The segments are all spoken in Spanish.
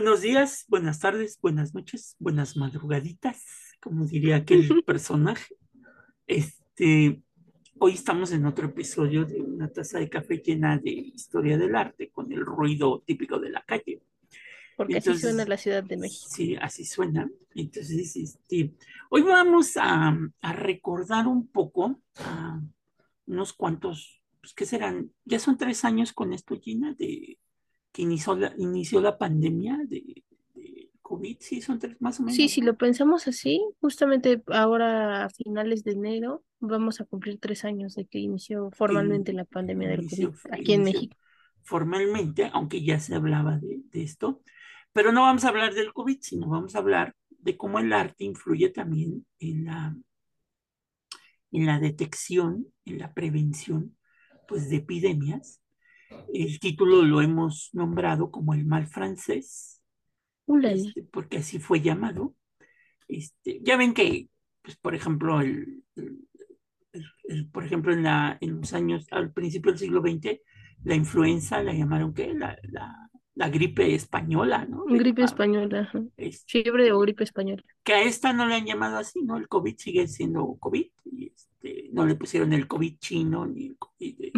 Buenos días, buenas tardes, buenas noches, buenas madrugaditas, como diría aquel personaje. Este, hoy estamos en otro episodio de una taza de café llena de historia del arte con el ruido típico de la calle. Porque así suena la Ciudad de México. Sí, así suena. Entonces, este, hoy vamos a, a recordar un poco a unos cuantos, pues, ¿qué serán? Ya son tres años con esto, Gina, de que inició la, inició la pandemia de, de COVID, sí, son tres más o menos. Sí, si lo pensamos así, justamente ahora a finales de enero vamos a cumplir tres años de que inició formalmente la pandemia del Inició- COVID aquí en México. Formalmente, aunque ya se hablaba de, de esto, pero no vamos a hablar del COVID, sino vamos a hablar de cómo el arte influye también en la, en la detección, en la prevención, pues, de epidemias. El título lo hemos nombrado como el mal francés, este, porque así fue llamado. Este, ya ven que, pues, por ejemplo, el, el- el- por ejemplo, en, la, en los años, al principio del siglo XX, la influenza la llamaron ¿qué? La, la, la gripe española, ¿no? Gripe española. Este, Fiebre o gripe española. que a esta no le han llamado así, ¿no? El COVID sigue siendo COVID, y este, no le pusieron el COVID chino, ni el COVID de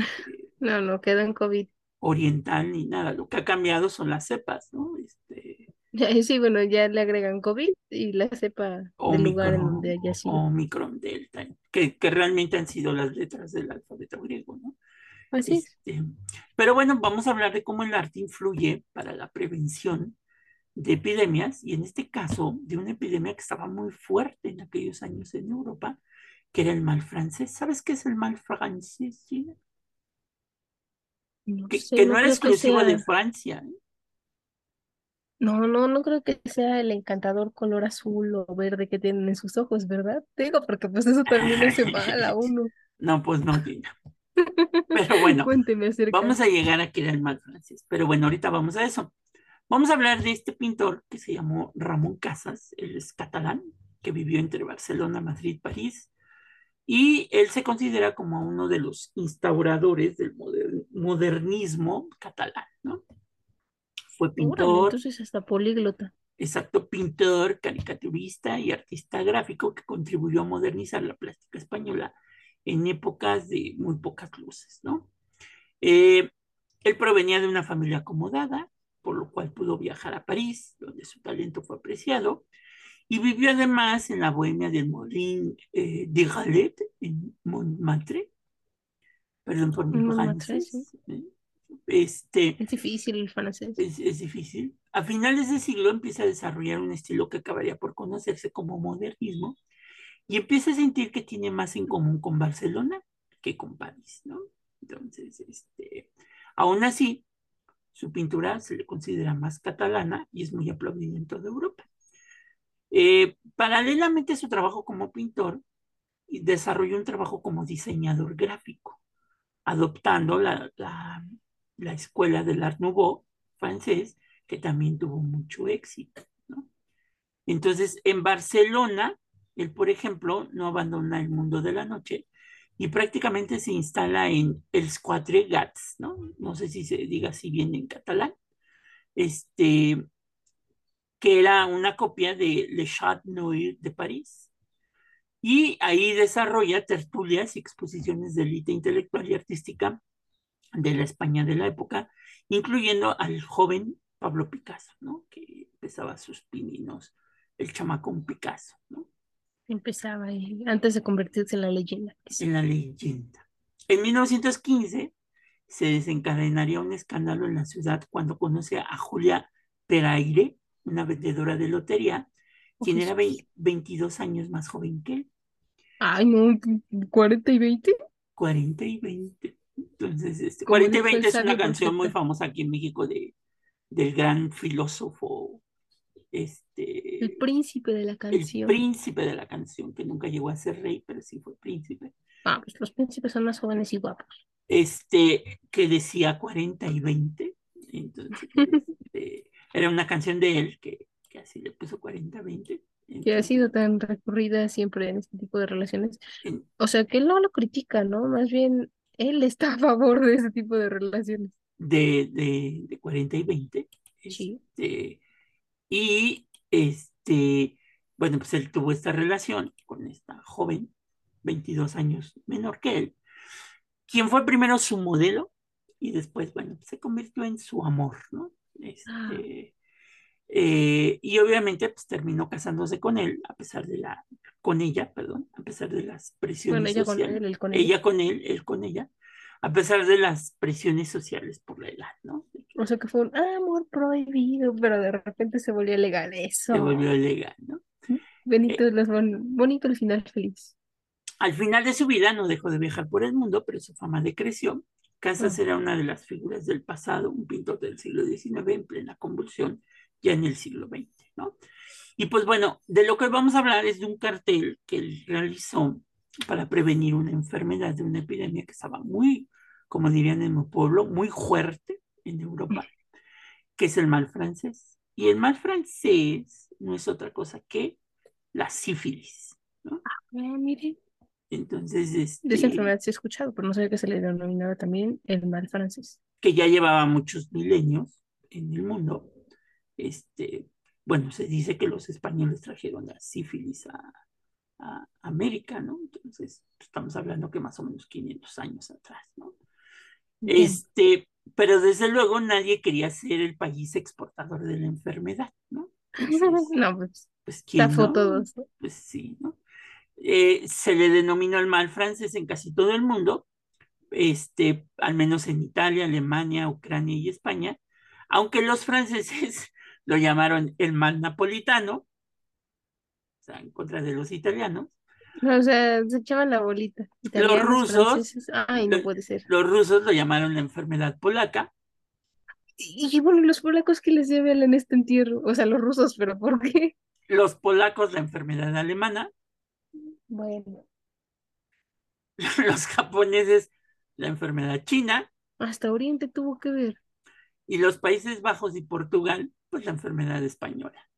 No, no, quedó en COVID. oriental, ni nada. Lo que ha cambiado son las cepas, ¿no? Este, sí, bueno, ya le agregan COVID y la cepa del lugar en Omicron, donde haya sido. Omicron, Delta, que, que realmente han sido las letras del alfabeto griego, ¿no? Así es. Este, pero bueno, vamos a hablar de cómo el arte influye para la prevención de epidemias, y en este caso, de una epidemia que estaba muy fuerte en aquellos años en Europa, que era el mal francés. ¿Sabes qué es el mal francés, Gina? No Que, sé, que no no era exclusivo de. Francia, ¿eh? No, no, no creo que sea el encantador color azul o verde que tienen en sus ojos, ¿verdad? Digo, porque pues eso también hace mal a uno. No, pues no, Gina. Pero bueno, Cuénteme acerca. vamos a llegar a que era el mal francés. Pero bueno, ahorita vamos a eso. Vamos a hablar de este pintor que se llamó Ramón Casas, él es catalán, que vivió entre Barcelona, Madrid, París, y él se considera como uno de los instauradores del moder- modernismo catalán, ¿no? Fue Órale, pintor, entonces hasta políglota. exacto, pintor, caricaturista y artista gráfico que contribuyó a modernizar la plástica española en épocas de muy pocas luces, ¿no? Eh, él provenía de una familia acomodada, por lo cual pudo viajar a París, donde su talento fue apreciado, y vivió además en la bohemia del Molin eh, de Galette, en Montmartre, perdón por mi Montmartre, sí. francés, ¿eh? Este, Es difícil el francés. es, es difícil. A finales de siglo empieza a desarrollar un estilo que acabaría por conocerse como modernismo y empieza a sentir que tiene más en común con Barcelona que con París, ¿no? Entonces, este, aún así, su pintura se le considera más catalana y es muy aplaudida en toda Europa. Eh, paralelamente a su trabajo como pintor, desarrolló un trabajo como diseñador gráfico, adoptando la, la, la escuela del Art Nouveau francés, que también tuvo mucho éxito. Entonces, en Barcelona, él, por ejemplo, no abandona el mundo de la noche y prácticamente se instala en Els Quatre Gats, ¿no? No sé si se diga así bien en catalán, este, que era una copia de Le Chat Noir de París. Y ahí desarrolla tertulias y exposiciones de élite intelectual y artística de la España de la época, incluyendo al joven Pablo Picasso, ¿no? Que empezaba sus pininos, el chamacón Picasso, ¿no? Empezaba ahí, antes de convertirse en la leyenda. En la leyenda. En 1915 se desencadenaría un escándalo en la ciudad cuando conoce a Julia Peraire, una vendedora de lotería, quien era Jesús. 22 años más joven que él, Ay, no, 40 y 20. 40 y 20. Entonces, este, Como 40 y dijo el 20 es una canción muy famosa aquí en México de, del gran filósofo, El este, príncipe de la el canción. príncipe de la canción, que nunca llegó a ser rey, pero sí fue príncipe, Ah, pues los príncipes son más jóvenes y guapos. este, que decía 40 y 20. Entonces, este, era una canción de él que, que así le puso 40-20. Que ha sido tan recurrida siempre en este tipo de relaciones. En- O sea, que él no lo critica, ¿no? Más bien, él está a favor de ese tipo de relaciones. de, de, de 40 y 20. Sí. Este, Y este, bueno, pues él tuvo esta relación con esta joven, 22 años menor que él, quien fue primero su modelo y después, bueno, se convirtió en su amor, ¿no? Este, eh, y obviamente pues terminó casándose con él, a pesar de la, con ella, perdón, a pesar de las presiones Bueno, ella con sociales. él, él con ella. Ella con él, él con ella, a pesar de las presiones sociales por la edad, ¿no? O sea que fue un amor prohibido, pero de repente se volvió legal eso. Se volvió legal, ¿no? Benito, los bon- bonito el final feliz. Al final de su vida no dejó de viajar por el mundo, pero su fama decreció. Casas era una de las figuras del pasado, un pintor del siglo XIX en plena convulsión, ya en el siglo XX, ¿no? Y pues bueno, de lo que vamos a hablar es de un cartel que él realizó para prevenir una enfermedad de una epidemia que estaba muy, como dirían en mi pueblo, muy fuerte en Europa, que es el mal francés. Y el mal francés no es otra cosa que la sífilis, ¿no? Ah, mire, Entonces, de esa este, enfermedad sí he escuchado, pero no sabía que se le denominaba también el mal francés. que ya llevaba muchos milenios en el mundo, este, bueno, se dice que los españoles trajeron la sífilis a, a América, ¿no? Entonces, estamos hablando que más o menos 500 años atrás, ¿no? Bien. Este, pero desde luego nadie quería ser el país exportador de la enfermedad, ¿no? Entonces, No, pues pues quién zafó no, todos. ¿no? pues sí, ¿no? Eh, se le denominó el mal francés en casi todo el mundo, este, al menos en Italia, Alemania, Ucrania y España, aunque los franceses lo llamaron el mal napolitano, o sea, en contra de los italianos. No, o sea, se echaban la bolita. Los rusos, ay, no puede ser. los rusos lo llamaron la enfermedad polaca, Y, y bueno, los polacos que les llevan en este entierro, o sea, los rusos, pero ¿por qué? los polacos la enfermedad alemana, Bueno, los japoneses la enfermedad china hasta Oriente tuvo que ver. y los Países Bajos y Portugal, pues la enfermedad española.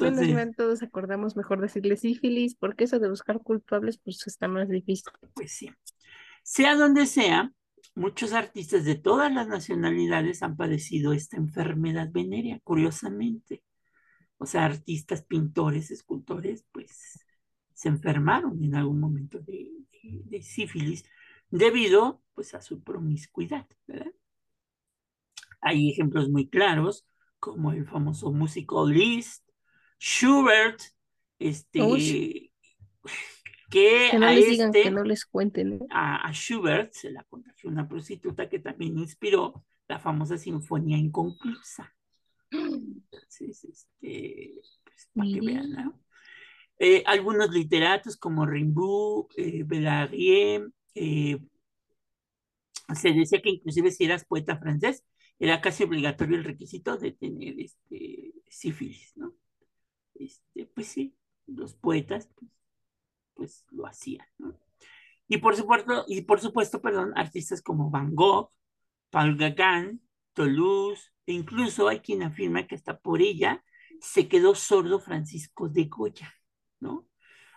Menos Entonces, mal, todos acordamos mejor decirle sífilis, porque eso de buscar culpables, pues está más difícil. pues sí. Sea donde sea, muchos artistas de todas las nacionalidades han padecido esta enfermedad venérea, curiosamente. O sea, artistas, pintores, escultores, pues se enfermaron en algún momento de, de- de sífilis debido pues a su promiscuidad, ¿verdad? Hay ejemplos muy claros, como el famoso músico Liszt, Schubert, este, Uy. que Que no a les digan, que este, no les cuenten, a, a Schubert se la contagió una prostituta que también inspiró la famosa Sinfonía Inconclusa. Entonces, este, pues, para que vean. ¿no? Eh, algunos literatos como Rimbaud, eh, eh, se decía que inclusive si eras poeta francés, era casi obligatorio el requisito de tener este, sífilis, ¿no? Este, pues sí, los poetas pues, pues lo hacían, ¿no? Y por supuesto, y por supuesto, perdón, artistas como Van Gogh, Paul Gauguin, Toulouse, incluso hay quien afirma que hasta por ella se quedó sordo Francisco de Goya, ¿no?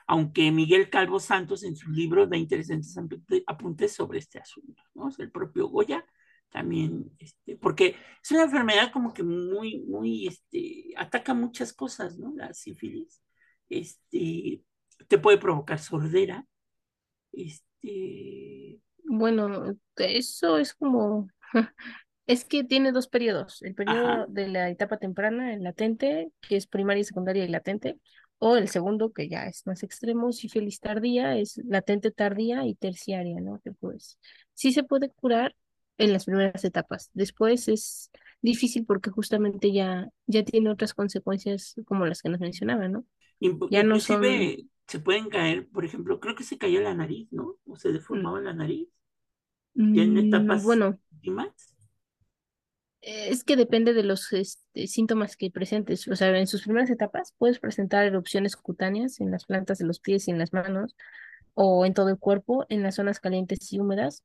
Aunque Miguel Calvo Santos en su libro da interesantes apunte- apuntes sobre este asunto, ¿no? El propio Goya también, este, porque es una enfermedad como que muy, muy, este, ataca muchas cosas, ¿no? La sífilis, este, te puede provocar sordera, este, Bueno, eso es como, es que tiene dos periodos, el ajá, periodo de la etapa temprana, el latente, que es primaria, secundaria y latente, o el segundo, que ya es más extremo, sífilis tardía, es latente tardía y terciaria, ¿no? Que pues sí se puede curar en las primeras etapas, después es difícil porque justamente ya, ya tiene otras consecuencias como las que nos mencionaba, ¿no? Ya no son, se pueden caer, por ejemplo, creo que se cayó la nariz, ¿no? O se mm, deformaba la nariz, ya en mm, etapas bueno. últimas. Es que depende de los este, síntomas que presentes. O sea, en sus primeras etapas puedes presentar erupciones cutáneas en las plantas de los pies y en las manos o en todo el cuerpo, en las zonas calientes y húmedas.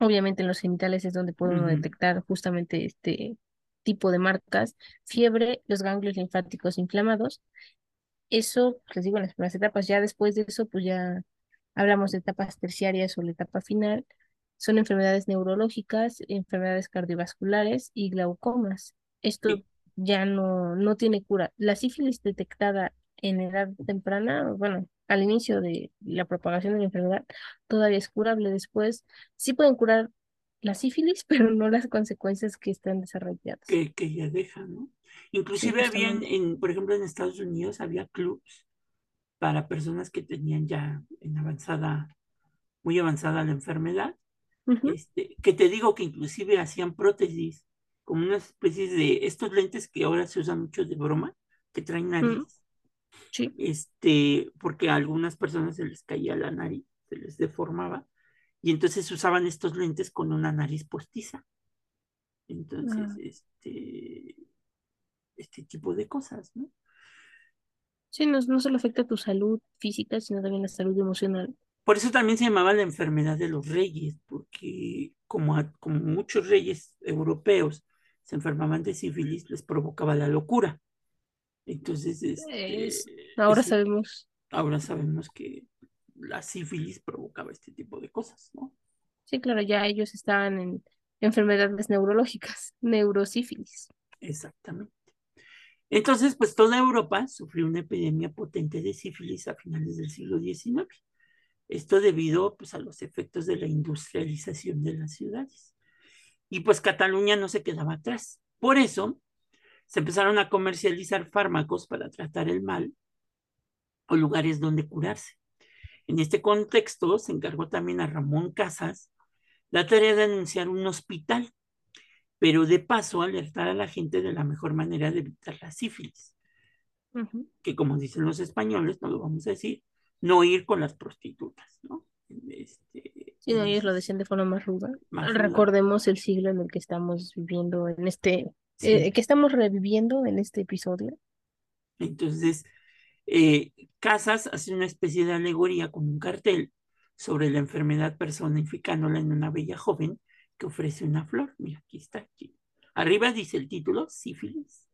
Obviamente en los genitales es donde puede uno Ujú. detectar justamente este tipo de marcas, fiebre, los ganglios linfáticos inflamados. Eso, les digo, en las primeras etapas. Ya después de eso, pues ya hablamos de etapas terciarias o la etapa final. Son enfermedades neurológicas, enfermedades cardiovasculares y glaucomas. esto Sí, ya no, no tiene cura. La sífilis detectada en edad temprana, bueno, al inicio de la propagación de la enfermedad, todavía es curable. Después sí pueden curar la sífilis, pero no las consecuencias que están desarrolladas. que, que ya deja, ¿no? Sí, Inclusive había, en, justamente. en, por ejemplo, en Estados Unidos había clubs para personas que tenían ya en avanzada, muy avanzada la enfermedad, Este, que te digo que inclusive hacían prótesis, como una especie de estos lentes que ahora se usan mucho de broma, que traen nariz, sí. este, porque a algunas personas se les caía la nariz, se les deformaba, y entonces usaban estos lentes con una nariz postiza. Entonces, Ah, este, este tipo de cosas, ¿no? sí, no, no solo afecta a tu salud física, sino también la salud emocional. Por eso también se llamaba la enfermedad de los reyes, como, a- como muchos reyes europeos se enfermaban de sífilis, les provocaba la locura. Entonces, Es, este, ahora sabemos, ahora sabemos que la sífilis provocaba este tipo de cosas, ¿no? sí, claro, ya ellos estaban en enfermedades neurológicas, neurosífilis. Exactamente. Entonces, pues toda Europa sufrió una epidemia potente de sífilis a finales del siglo XIX. Esto debido pues, a los efectos de la industrialización de las ciudades. Y pues Cataluña no se quedaba atrás. Por eso se empezaron a comercializar fármacos para tratar el mal o lugares donde curarse. En este contexto se encargó también a Ramón Casas la tarea de anunciar un hospital, pero de paso alertar a la gente de la mejor manera de evitar la sífilis, que como dicen los españoles, no lo vamos a decir, no ir con las prostitutas, ¿no? Este, Sí, no, ellos lo decían de forma más ruda. más ruda. Recordemos el siglo en el que estamos viviendo en este, Sí. eh, que estamos reviviendo en este episodio. Entonces, eh, Casas hace una especie de alegoría con un cartel sobre la enfermedad personificándola en una bella joven que ofrece una flor. Mira, aquí está. Aquí. Arriba dice el título, sífilis.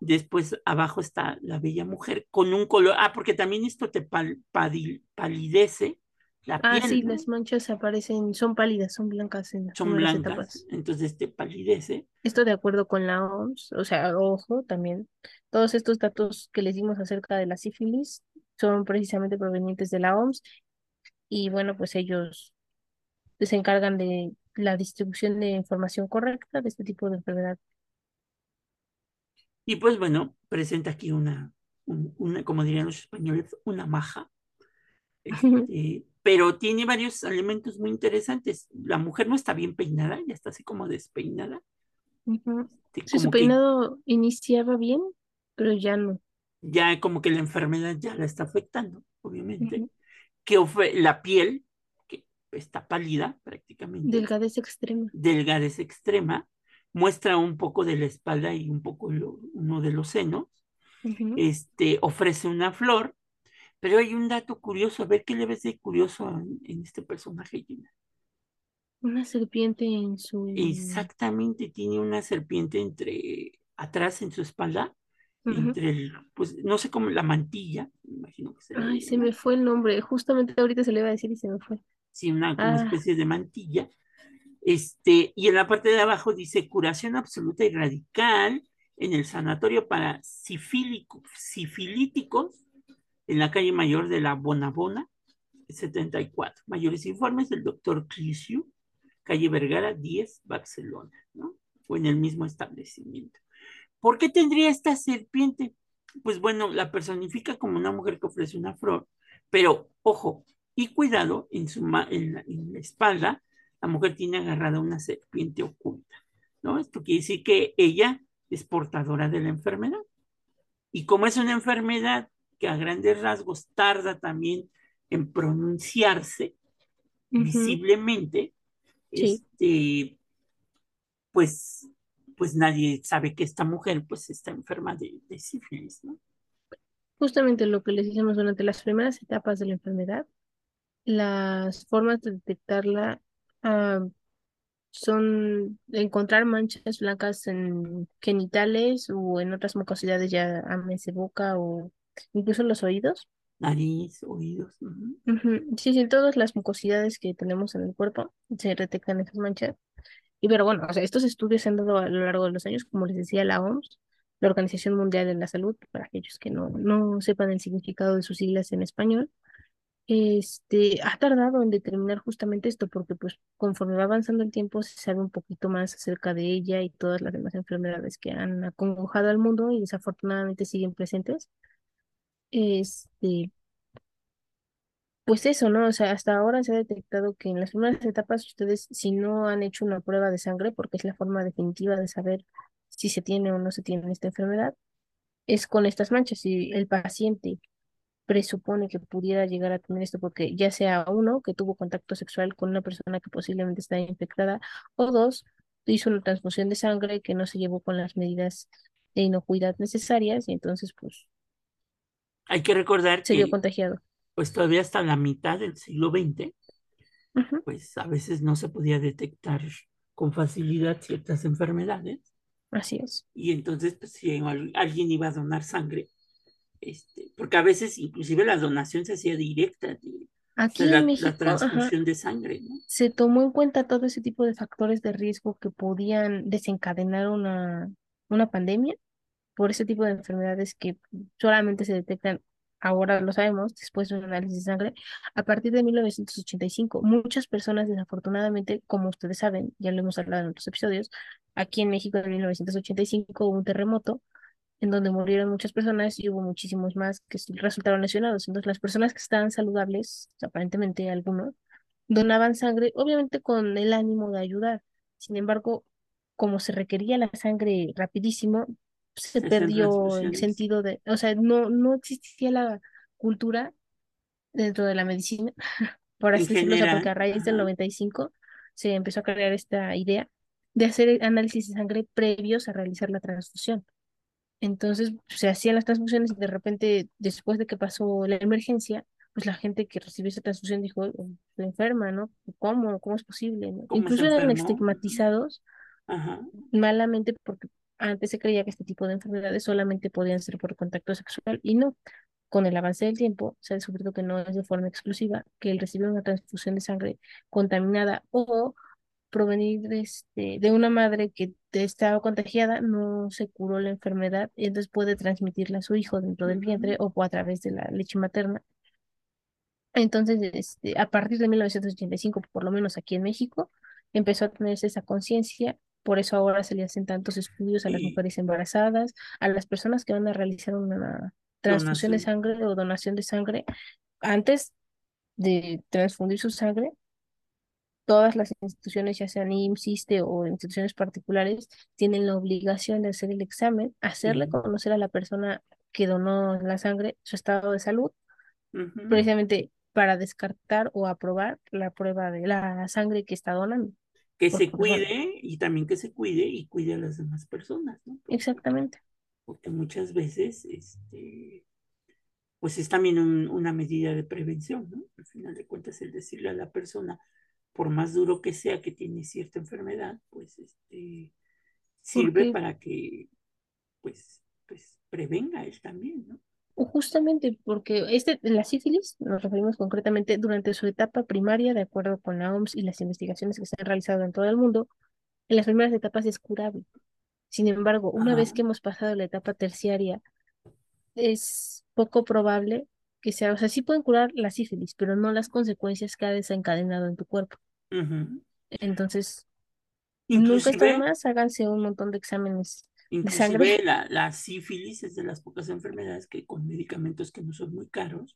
Después abajo está la bella mujer con un color. Ah, porque también esto te pal, padil, palidece la Ah, sí, piel, ¿no? las manchas aparecen, son pálidas, son blancas en las Son blancas, etapas. entonces te palidece. Esto de acuerdo con la OMS, o sea, ojo, también, todos estos datos que les dimos acerca de la sífilis son precisamente provenientes de la OMS y bueno, pues ellos se encargan de la distribución de información correcta de este tipo de enfermedad. Y pues bueno, presenta aquí una, un- una como dirían los españoles, una maja Este, pero tiene varios elementos muy interesantes. La mujer no está bien peinada, ya está así como despeinada, este, Sí, su que peinado iniciaba bien, pero ya no. ya como que la enfermedad ya la está afectando, obviamente. Que ofre- la piel, que está pálida prácticamente, Delgadez extrema. delgadez extrema, muestra un poco de la espalda y un poco lo- uno de los senos. Este, ofrece una flor, pero hay un dato curioso, a ver qué le ves de curioso en, en este personaje, Gina? Una serpiente en su... Exactamente, tiene una serpiente entre atrás en su espalda, entre el, pues no sé cómo la mantilla, imagino que se Ay, se me fue el nombre. Justamente ahorita se le iba a decir y se me fue. sí, una Ah, especie de mantilla. Este, y en la parte de abajo dice curación absoluta y radical en el sanatorio para sifilíticos en la calle mayor de la Bonabona, 74. Mayores informes del doctor Clisiu, calle Vergara 10, Barcelona, ¿no? O en el mismo establecimiento. ¿Por qué tendría esta serpiente? Pues bueno, la personifica como una mujer que ofrece una flor, pero ojo, y cuidado, en, su en la espalda, la mujer tiene agarrada una serpiente oculta, ¿no? Esto quiere decir que ella es portadora de la enfermedad. Y como es una enfermedad que a grandes rasgos tarda también en pronunciarse ujú, visiblemente, Sí, este, pues, pues nadie sabe que esta mujer pues está enferma de, de sífilis, ¿no? justamente lo que les hicimos durante las primeras etapas de la enfermedad. Las formas de detectarla ah, son encontrar manchas blancas en genitales o en otras mucosidades, ya de boca o incluso los oídos. Nariz, oídos. Sí, sí, en todas las mucosidades que tenemos en el cuerpo se detectan esas manchas. Y pero bueno, o sea, estos estudios se han dado a lo largo de los años, como les decía la OMS, la Organización Mundial de la Salud, para aquellos que no, no sepan el significado de sus siglas en español, este, ha tardado en determinar justamente esto, porque pues conforme va avanzando el tiempo se sabe un poquito más acerca de ella y todas las demás enfermedades que han acongojado al mundo y desafortunadamente siguen presentes. Este, pues eso, ¿no? O sea, hasta ahora se ha detectado que en las primeras etapas ustedes, si no han hecho una prueba de sangre, porque es la forma definitiva de saber si se tiene o no se tiene esta enfermedad, es con estas manchas. Si el paciente presupone que pudiera llegar a tener esto porque ya sea uno que tuvo contacto sexual con una persona que posiblemente está infectada o dos hizo una transfusión de sangre que no se llevó con las medidas de inocuidad necesarias y entonces pues Hay que recordar se vio que, contagiado. pues todavía hasta la mitad del siglo XX, pues a veces no se podía detectar con facilidad ciertas enfermedades Así es. y entonces pues si al- alguien iba a donar sangre, este, porque a veces inclusive la donación se hacía directa, de, o sea, Aquí en la, la México, ajá, transfusión de sangre, ¿no? se tomó en cuenta todo ese tipo de factores de riesgo que podían desencadenar una, una pandemia por ese tipo de enfermedades que solamente se detectan, ahora lo sabemos, después de un análisis de sangre, a partir de 1985. Muchas personas, desafortunadamente, como ustedes saben, ya lo hemos hablado en otros episodios, aquí en México en 1985 hubo un terremoto en donde murieron muchas personas y hubo muchísimos más que resultaron lesionados. Entonces, las personas que estaban saludables, aparentemente algunos, donaban sangre, obviamente con el ánimo de ayudar. Sin embargo, como se requería la sangre rapidísimo, se perdió el sentido de, o sea, no, no existía la cultura dentro de la medicina, por así decirlo, porque a raíz del ajá, 95 se empezó a crear esta idea de hacer análisis de sangre previos a realizar la transfusión. Entonces se hacían las transfusiones y de repente, después de que pasó la emergencia, pues la gente que recibió esa transfusión dijo, "Oye, estoy enferma, ¿no? ¿Cómo? ¿Cómo es posible? ¿no? cómo se Incluso eran estigmatizados ajá, malamente porque antes se creía que este tipo de enfermedades solamente podían ser por contacto sexual y no. Con el avance del tiempo se ha descubierto que no es de forma exclusiva, que el recibir una transfusión de sangre contaminada o provenir de, este, de una madre que estaba contagiada, no se curó la enfermedad y entonces puede transmitirla a su hijo dentro del vientre o a través de la leche materna. Entonces, este, a partir de 1985, por lo menos aquí en México, empezó a tenerse esa conciencia. Por eso ahora se le hacen tantos estudios a las mujeres embarazadas, a las personas que van a realizar una transfusión de sangre o donación de sangre. Antes de transfundir su sangre, todas las instituciones, ya sean IMSS, ISSSTE o instituciones particulares, tienen la obligación de hacer el examen, hacerle conocer a la persona que donó la sangre su estado de salud, precisamente para descartar o aprobar la prueba de la sangre que está donando. que se cuide y también que se cuide y cuide a las demás personas, ¿no? Porque, exactamente. porque muchas veces, este, pues es también un- una medida de prevención, ¿no? Al final de cuentas, el decirle a la persona, por más duro que sea que tiene cierta enfermedad, pues este, sirve para que, pues, pues prevenga él también, ¿no? justamente porque este, la sífilis, nos referimos concretamente durante su etapa primaria, de acuerdo con la OMS y las investigaciones que se han realizado en todo el mundo, en las primeras etapas es curable. Sin embargo, una Ajá, vez que hemos pasado la etapa terciaria, es poco probable que sea, o sea, sí pueden curar la sífilis, pero no las consecuencias que ha desencadenado en tu cuerpo. Ujú. Entonces, nunca está de Inclusive, más, háganse un montón de exámenes de inclusive sangre. la, la sífilis es de las pocas enfermedades que con medicamentos que no son muy caros,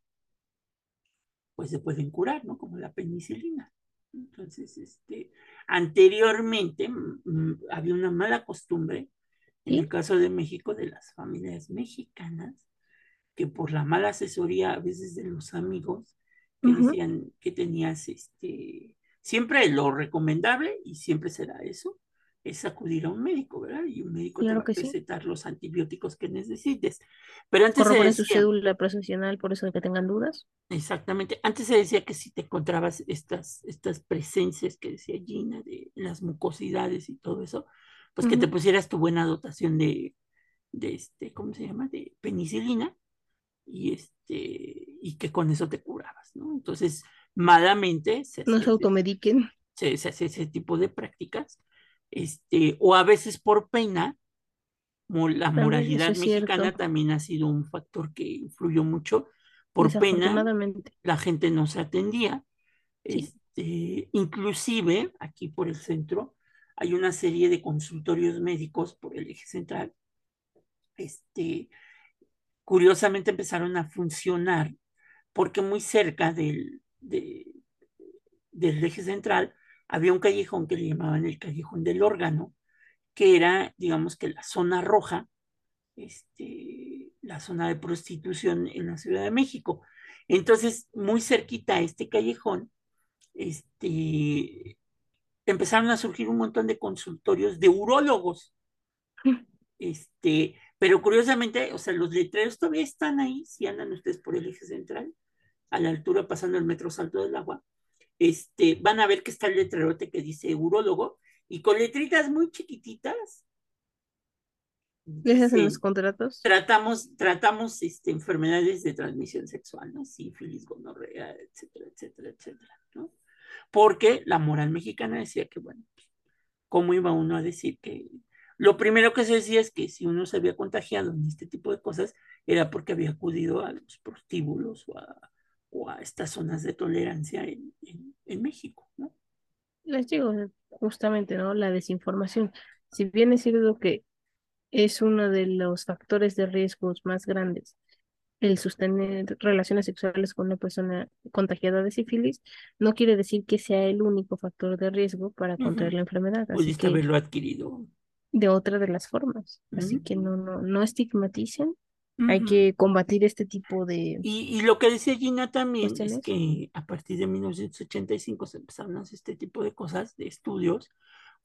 pues se pueden curar, ¿no? Como la penicilina. Entonces, este, anteriormente mm, mm, había una mala costumbre, en el ¿Sí? caso de México, de las familias mexicanas, que por la mala asesoría a veces de los amigos, que Ujú, decían que tenías, este, siempre lo recomendable, y siempre será eso, es acudir a un médico, ¿verdad? Y un médico te va claro a sí. recetar los antibióticos que necesites. Pero antes se Corroboren su decía, cédula profesional por eso de que tengan dudas. Exactamente. Antes se decía que si te encontrabas estas, estas presencias que decía Gina de las mucosidades y todo eso, pues que te pusieras tu buena dotación de, de este, ¿cómo se llama? De penicilina y este, y que con eso te curabas, ¿no? Entonces, malamente se No se automediquen. se, se hacía ese tipo de prácticas, este, o a veces por pena, la También moralidad es mexicana cierto, también ha sido un factor que influyó mucho. Por pena, la gente no se atendía. Sí, Este, inclusive, aquí por el centro, hay una serie de consultorios médicos por el eje central. Este, curiosamente empezaron a funcionar porque muy cerca del, de- del eje central había un callejón que le llamaban el callejón del órgano, que era, digamos que la zona roja, este, la zona de prostitución en la Ciudad de México. Entonces, muy cerquita a este callejón, este, empezaron a surgir un montón de consultorios de urólogos. Este, pero curiosamente, o sea, los letreros todavía están ahí, si andan ustedes por el eje central, a la altura pasando el metro Salto del Agua, este, van a ver que está el letrerote que dice urólogo y con letritas muy chiquititas les hacen los contratos. tratamos, tratamos este, enfermedades de transmisión sexual, ¿no? Sífilis, gonorrea, etcétera, etcétera, etcétera, ¿no? Porque la moral mexicana decía que, bueno, ¿cómo iba uno a decir que lo primero que se decía es que si uno se había contagiado en este tipo de cosas era porque había acudido a los prostíbulos o a, o a estas zonas de tolerancia en, en, en México, ¿no? Les digo, justamente, ¿no? La desinformación. Si bien es cierto que es uno de los factores de riesgos más grandes el sostener relaciones sexuales con una persona contagiada de sífilis, no quiere decir que sea el único factor de riesgo para contraer la enfermedad. Pudiste haberlo adquirido. de otra de las formas. Así que no, no, no estigmaticen. Hay que combatir este tipo de Y, y lo que decía Gina también es cuestiones. que a partir de 1985 se empezaron a hacer este tipo de cosas, de estudios,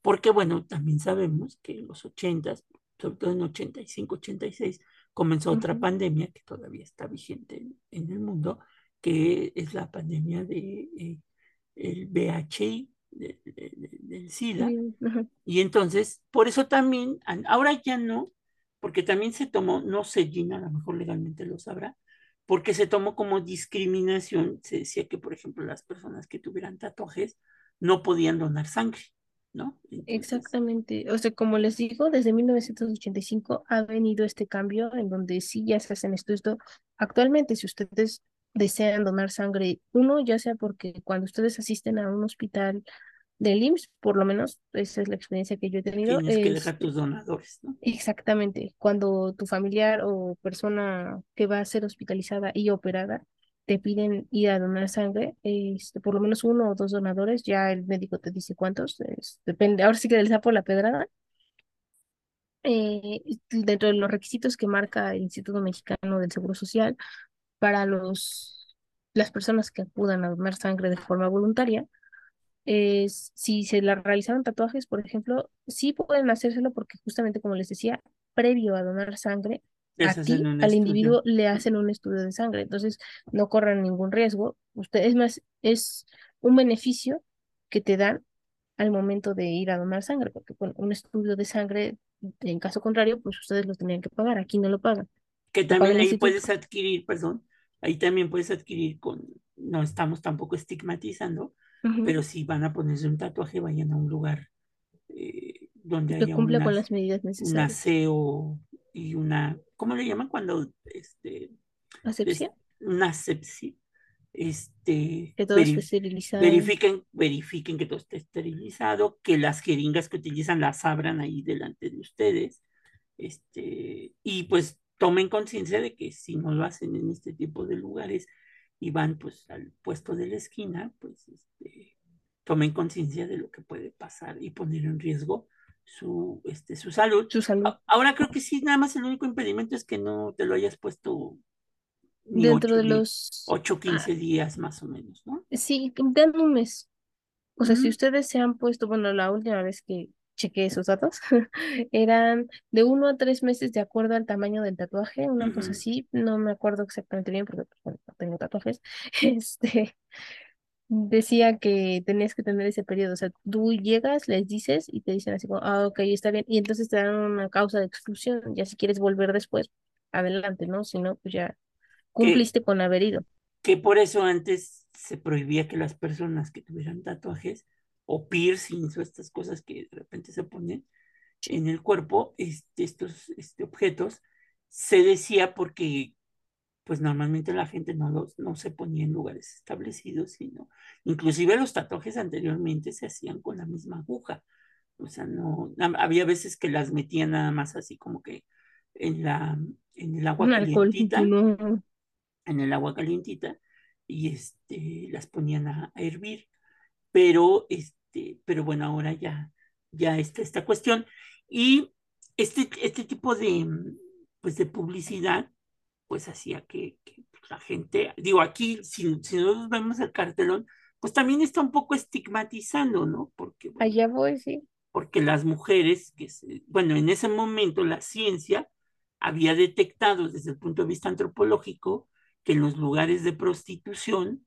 porque bueno, también sabemos que en los 80, sobre todo en 85, 86, comenzó otra Ujú. pandemia que todavía está vigente en, en el mundo, que es la pandemia de eh, el VHI, de- de- de- del SIDA, y entonces, por eso también, ahora ya no, porque también se tomó, no sé, Gina, a lo mejor legalmente lo sabrá, porque se tomó como discriminación, se decía que, por ejemplo, las personas que tuvieran tatuajes no podían donar sangre, ¿no? Exactamente. O sea, como les digo, desde 1985 ha venido este cambio en donde sí ya se hacen estudios. Actualmente, si ustedes desean donar sangre, uno, ya sea porque cuando ustedes asisten a un hospital del IMSS, por lo menos, esa es la experiencia que yo he tenido, tienes que dejar tus donadores, ¿no? exactamente cuando tu familiar o persona que va a ser hospitalizada y operada te piden ir a donar sangre, este, por lo menos uno o dos donadores, ya el médico te dice cuántos, es- depende, ahora sí que del sapo la pedrada. Eh, dentro de los requisitos que marca el Instituto Mexicano del Seguro Social para los, las personas que acudan a donar sangre de forma voluntaria, es, si se la realizaron tatuajes, por ejemplo, sí pueden hacérselo porque justamente como les decía, previo a donar sangre, a ti, al estudio. individuo, le hacen un estudio de sangre. Entonces, no corran ningún riesgo. Usted, es más, es un beneficio que te dan al momento de ir a donar sangre, porque con un estudio de sangre, en caso contrario, pues ustedes lo tendrían que pagar. Aquí no lo pagan. que también el ahí puedes adquirir, perdón, ahí también puedes adquirir con, no estamos tampoco estigmatizando, Pero si van a ponerse un tatuaje, vayan a un lugar eh, donde haya cumpla con las medidas un necesarias. aseo y una, ¿cómo le llaman cuando, este, Asepsia, una asepsia? Este, que todo esté esterilizado. verifiquen, verifiquen que todo esté esterilizado, que las jeringas que utilizan las abran ahí delante de ustedes, este, y pues tomen conciencia de que si no lo hacen en este tipo de lugares y van pues al puesto de la esquina, pues este, tomen conciencia de lo que puede pasar y poner en riesgo su, este, su salud. Su salud. Ahora creo que sí, nada más el único impedimento es que no te lo hayas puesto Dentro de los, ocho, ah, 15 días más o menos, ¿no? sí, dan un mes. O sea, si ustedes se han puesto, bueno, la última vez que chequé esos datos, eran de uno a tres meses de acuerdo al tamaño del tatuaje, una cosa así, no me acuerdo exactamente bien porque pues, bueno, no tengo tatuajes. Este, decía que tenías que tener ese periodo, o sea, tú llegas, les dices y te dicen así como, ah, ok, está bien, y entonces te dan una causa de exclusión, ya si quieres volver después, adelante, ¿no? Si no, pues ya Que, cumpliste con haber ido. que por eso antes se prohibía que las personas que tuvieran tatuajes o piercings o estas cosas que de repente se ponen en el cuerpo, este, estos este, objetos, se decía porque pues normalmente la gente no, los, no se ponía en lugares establecidos, sino inclusive los tatuajes anteriormente se hacían con la misma aguja. O sea, no, había veces que las metían nada más así como que en la, en el agua calientita, en el agua calientita, y este, las ponían a, hervir. Pero, este, pero bueno, ahora ya, ya está esta cuestión. Y este, este tipo de, pues de publicidad pues hacía que, la gente, digo, aquí, si, si nosotros vemos el cartelón, pues también está un poco estigmatizando, ¿no? Porque, Allá voy, sí. Porque las mujeres, que bueno, en ese momento la ciencia había detectado desde el punto de vista antropológico que en los lugares de prostitución,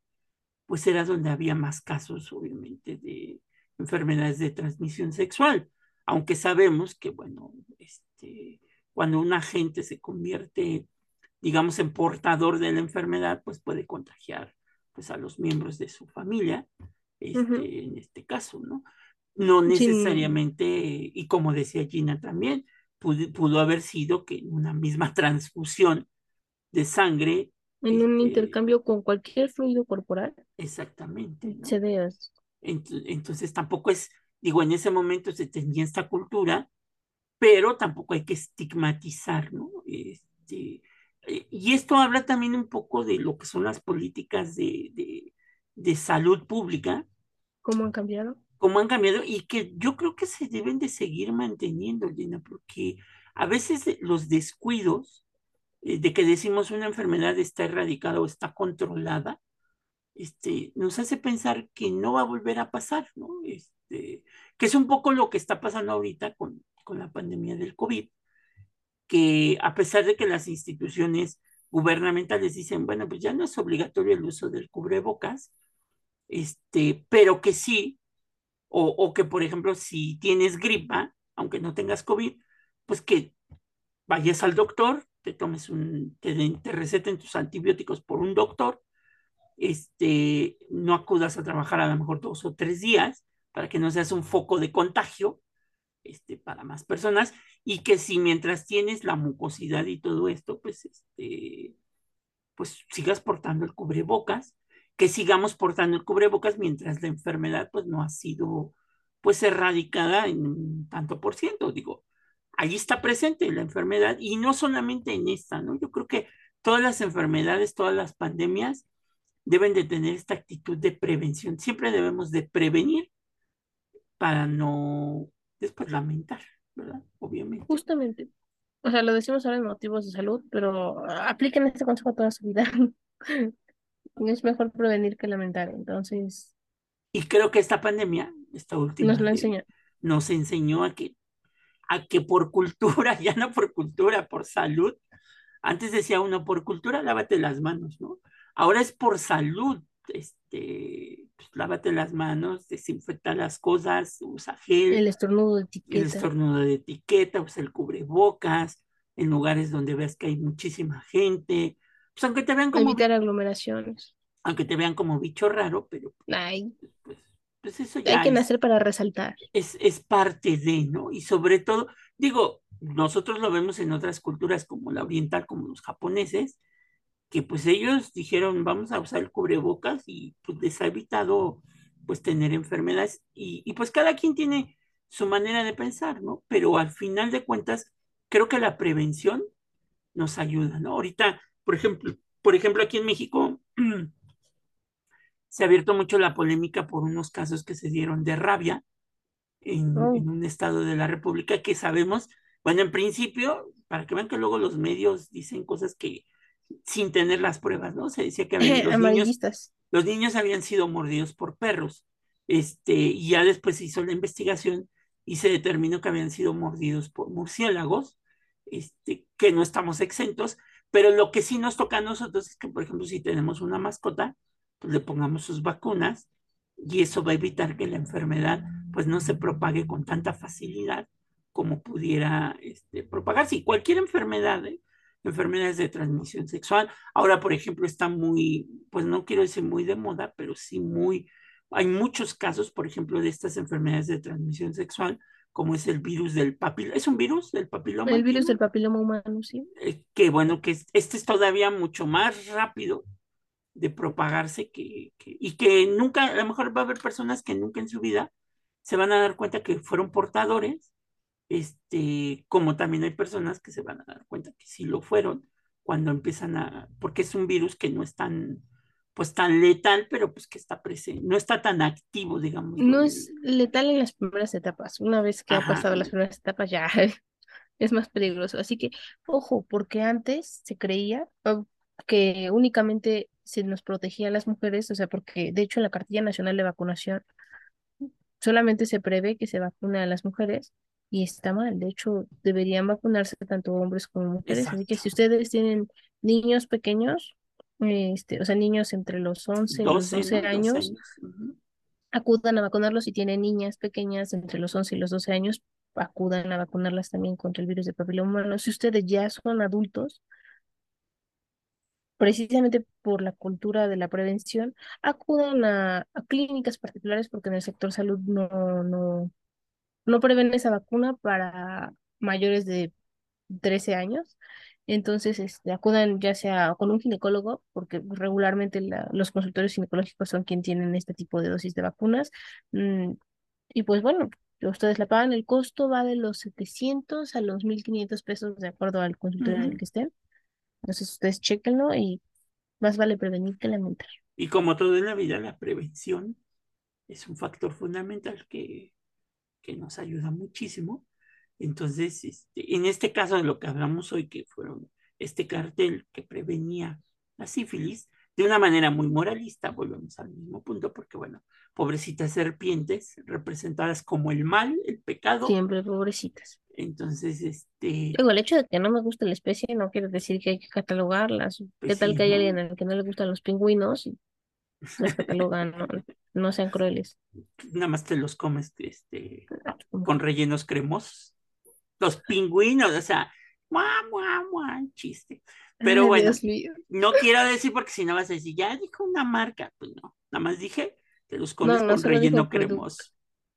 pues era donde había más casos, obviamente, de enfermedades de transmisión sexual, aunque sabemos que, bueno, este, cuando una gente se convierte digamos, en portador de la enfermedad, pues puede contagiar pues a los miembros de su familia, este, en este caso, ¿no? No necesariamente, y como decía Gina también, pudo, haber sido que en una misma transfusión de sangre. En un este, intercambio con cualquier fluido corporal. Exactamente. Se Entonces tampoco es, digo, en ese momento se tenía esta cultura, pero tampoco hay que estigmatizar, ¿no? Este, eh, y esto habla también un poco de lo que son las políticas de, de, salud pública. ¿Cómo han cambiado? Cómo han cambiado y que yo creo que se deben de seguir manteniendo, Lina, porque a veces los descuidos eh, de que decimos una enfermedad está erradicada o está controlada, este, nos hace pensar que no va a volver a pasar, ¿no? Este, que es un poco lo que está pasando ahorita con, con la pandemia del COVID que a pesar de que las instituciones gubernamentales dicen, bueno, pues ya no es obligatorio el uso del cubrebocas, este, pero que sí, o, o que por ejemplo, si tienes gripa, aunque no tengas COVID, pues que vayas al doctor, te tomes un, te, te receten tus antibióticos por un doctor, este, no acudas a trabajar a lo mejor dos o tres días para que no seas un foco de contagio este, para más personas y que si mientras tienes la mucosidad y todo esto, pues, este, pues sigas portando el cubrebocas, que sigamos portando el cubrebocas mientras la enfermedad pues no ha sido pues erradicada en tanto por ciento, digo, ahí está presente la enfermedad y no solamente en esta, ¿no? Yo creo que todas las enfermedades, todas las pandemias deben de tener esta actitud de prevención. Siempre debemos de prevenir para no después lamentar. ¿verdad? Obviamente. Justamente. O sea, lo decimos ahora en motivos de salud, pero apliquen este consejo toda su vida. es mejor prevenir que lamentar, entonces. Y creo que esta pandemia, esta última, nos lo enseñó. Nos enseñó a que, a que por cultura, ya no por cultura, por salud. Antes decía uno, por cultura, lávate las manos, ¿no? Ahora es por salud, este, pues, lávate las manos, desinfecta las cosas, usa gel. El estornudo de etiqueta. El estornudo de etiqueta, usa el cubrebocas, en lugares donde veas que hay muchísima gente. Pues aunque te vean como... Evitar aglomeraciones. Aunque te vean como bicho raro, pero... Ay. Pues, pues eso ya Hay que nacer para resaltar. Es, es parte de, ¿no? Y sobre todo, digo, nosotros lo vemos en otras culturas como la oriental, como los japoneses, que pues ellos dijeron vamos a usar el cubrebocas y pues les ha evitado pues tener enfermedades y, y, pues cada quien tiene su manera de pensar, ¿no? Pero al final de cuentas creo que la prevención nos ayuda, ¿no? Ahorita, por ejemplo, por ejemplo aquí en México se ha abierto mucho la polémica por unos casos que se dieron de rabia en, Oh. en un estado de la República que sabemos, bueno, en principio, para que vean que luego los medios dicen cosas que sin tener las pruebas, ¿no? Se decía que habían- los niños, los niños habían sido mordidos por perros. Este, y ya después se hizo la investigación y se determinó que habían sido mordidos por murciélagos, este, que no estamos exentos, pero lo que sí nos toca a nosotros es que, por ejemplo, si tenemos una mascota, pues le pongamos sus vacunas y eso va a evitar que la enfermedad pues no se propague con tanta facilidad como pudiera este, propagarse. Y cualquier enfermedad, ¿eh? Enfermedades de transmisión sexual. Ahora, por ejemplo, está muy, pues no quiero decir muy de moda, pero sí muy, hay muchos casos, por ejemplo, de estas enfermedades de transmisión sexual, como es el virus del papiloma. ¿Es un virus del papiloma? El virus del papiloma humano, sí. Eh, que bueno, que este es todavía mucho más rápido de propagarse que, que, y que nunca, a lo mejor va a haber personas que nunca en su vida se van a dar cuenta que fueron portadores, este, como también hay personas que se van a dar cuenta que sí lo fueron cuando empiezan a, porque es un virus que no es tan, pues tan letal, pero pues que está presente, no está tan activo, digamos. No es letal en las primeras etapas. Una vez que Ajá. ha pasado las primeras etapas ya es más peligroso. Así que, ojo, porque antes se creía que únicamente se nos protegía a las mujeres, o sea, porque de hecho en la cartilla nacional de vacunación solamente se prevé que se vacuna a las mujeres y está mal. De hecho, deberían vacunarse tanto hombres como mujeres. Exacto. Así que si ustedes tienen niños pequeños, este, o sea, niños entre los 11 y los 12 ¿no? años, años. Uh -huh. acudan a vacunarlos. Si tienen niñas pequeñas entre los 11 y los 12 años, acudan a vacunarlas también contra el virus de papiloma humano. Si ustedes ya son adultos, precisamente por la cultura de la prevención, acudan a, a, clínicas particulares porque en el sector salud no, no, no prevén esa vacuna para mayores de 13 años. Entonces, este, acudan ya sea con un ginecólogo, porque regularmente la, los consultorios ginecológicos son quienes tienen este tipo de dosis de vacunas. Mm, y pues bueno, ustedes la pagan, el costo va de los 700 a los 1500 pesos de acuerdo al consultorio uh -huh. en el que estén. Entonces ustedes chequenlo y más vale prevenir que lamentar. Y como todo en la vida, la prevención es un factor fundamental que, que nos ayuda muchísimo. Entonces, este, en este caso de lo que hablamos hoy, que fueron este cartel que prevenía la sífilis, de una manera muy moralista, volvemos al mismo punto, porque bueno, pobrecitas serpientes representadas como el mal, el pecado. Siempre pobrecitas. Entonces, este... Luego, el hecho de que no me guste la especie no quiere decir que hay que catalogarlas. Pues ¿Qué tal que hay ¿no? alguien al que no le gustan los pingüinos y las catalogan? no, no sean crueles. Nada más te los comes este, con rellenos cremosos. Los pingüinos, o sea, ¡mua, mua, mua! Chiste. Pero Ay, bueno, no quiero decir porque si no vas a decir, ya dijo una marca. Pues no, nada más dije que los comes no, no con relleno cremoso.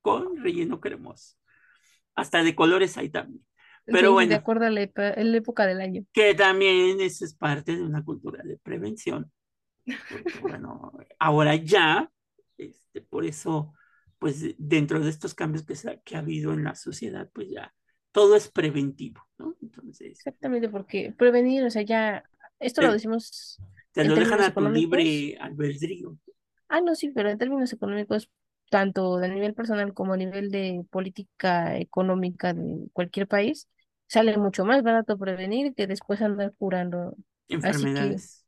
Con relleno cremoso. Hasta de colores hay también. Pero sí, bueno. De acuerdo a la, la, época del año. Que también eso es parte de una cultura de prevención. Porque, bueno, ahora ya, este, por eso, pues dentro de estos cambios que, se, que ha habido en la sociedad, pues ya todo es preventivo, ¿no? Entonces. Exactamente, porque prevenir, o sea, ya, esto te, lo decimos. Te lo dejan a tu libre albedrío. Ah, no, sí, pero en términos económicos, tanto a nivel personal como a nivel de política económica de cualquier país, sale mucho más barato prevenir que después andar curando enfermedades. Que,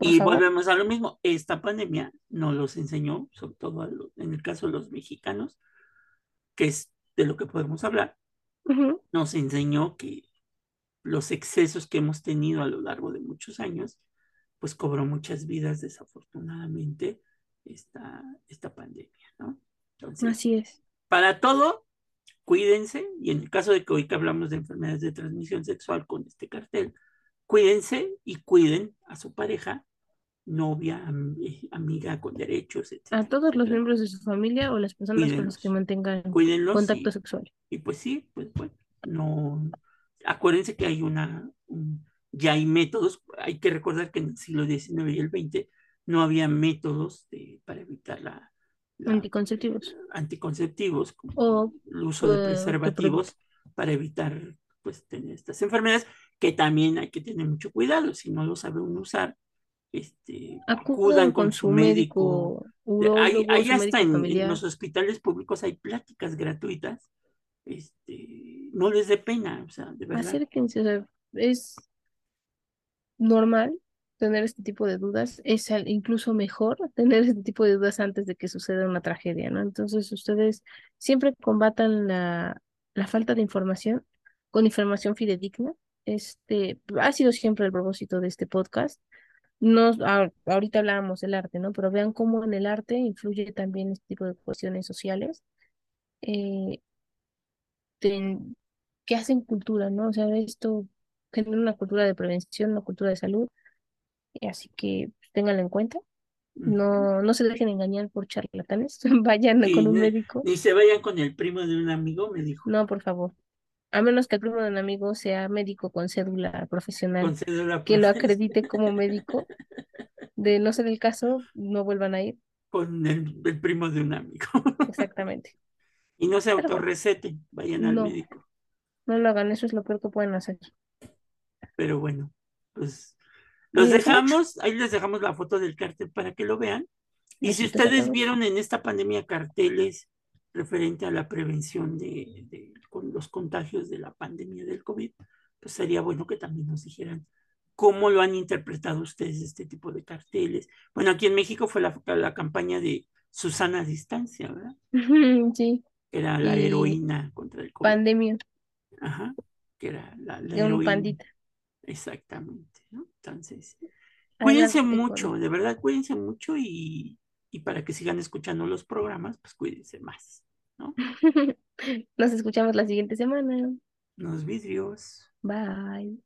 y favor. volvemos a lo mismo, esta pandemia nos los enseñó, sobre todo los, en el caso de los mexicanos, que es de lo que podemos hablar, uh -huh. nos enseñó que los excesos que hemos tenido a lo largo de muchos años, pues cobró muchas vidas desafortunadamente esta, esta pandemia, ¿no? Entonces, Así es. Para todo, cuídense, y en el caso de que hoy que hablamos de enfermedades de transmisión sexual con este cartel, cuídense y cuiden a su pareja, novia, am amiga con derechos, etc. A todos los miembros de su familia o las personas Cuídenlos. con las que mantengan Cuídenlos contacto y, sexual. Y pues sí, pues bueno, no, acuérdense que hay una, un, ya hay métodos, hay que recordar que en el siglo XIX y el XX no había métodos de, para evitar la, la, anticonceptivos anticonceptivos como o, el uso de preservativos para evitar pues tener estas enfermedades que también hay que tener mucho cuidado si no lo sabe uno usar este acudan con, con su médico, médico hay, hay hasta en, en, los hospitales públicos hay pláticas gratuitas este no les dé pena o sea de verdad acérquense o sea, es normal tener este tipo de dudas, es incluso mejor tener este tipo de dudas antes de que suceda una tragedia, ¿no? Entonces ustedes siempre combatan la, la falta de información con información fidedigna. Este ha sido siempre el propósito de este podcast. Nos, ahorita hablábamos del arte, ¿no? Pero vean cómo en el arte influye también este tipo de cuestiones sociales eh, que hacen cultura, ¿no? O sea, esto genera una cultura de prevención, una cultura de salud, Así que ténganlo en cuenta. No, no se dejen engañar por charlatanes. Vayan Y con un médico. ni se vayan con el primo de un amigo, me dijo, No, por favor. A menos que el primo de un amigo sea médico con cédula profesional con cédula que lo acredite como médico. De no ser el caso, no vuelvan a ir. con el, el primo de un amigo. Exactamente. Y no se Pero bueno, autorreceten, vayan al no, médico. no lo hagan. Eso es lo peor que pueden hacer. Pero bueno, pues los dejamos, ahí les dejamos la foto del cartel para que lo vean. Y si ustedes vieron en esta pandemia carteles referente a la prevención de, de- con los contagios de la pandemia del COVID, pues sería bueno que también nos dijeran cómo lo han interpretado ustedes este tipo de carteles. Bueno, aquí en México fue la, la campaña de Susana a Distancia, ¿verdad? Sí. Era la Y heroína contra el COVID. pandemia Ajá, que era la, la de un heroína. pandita. Exactamente, ¿no? Entonces, cuídense mucho, de verdad, cuídense mucho y, y para que sigan escuchando los programas, pues cuídense más, ¿no? Nos escuchamos la siguiente semana. Los vidrios. Bye.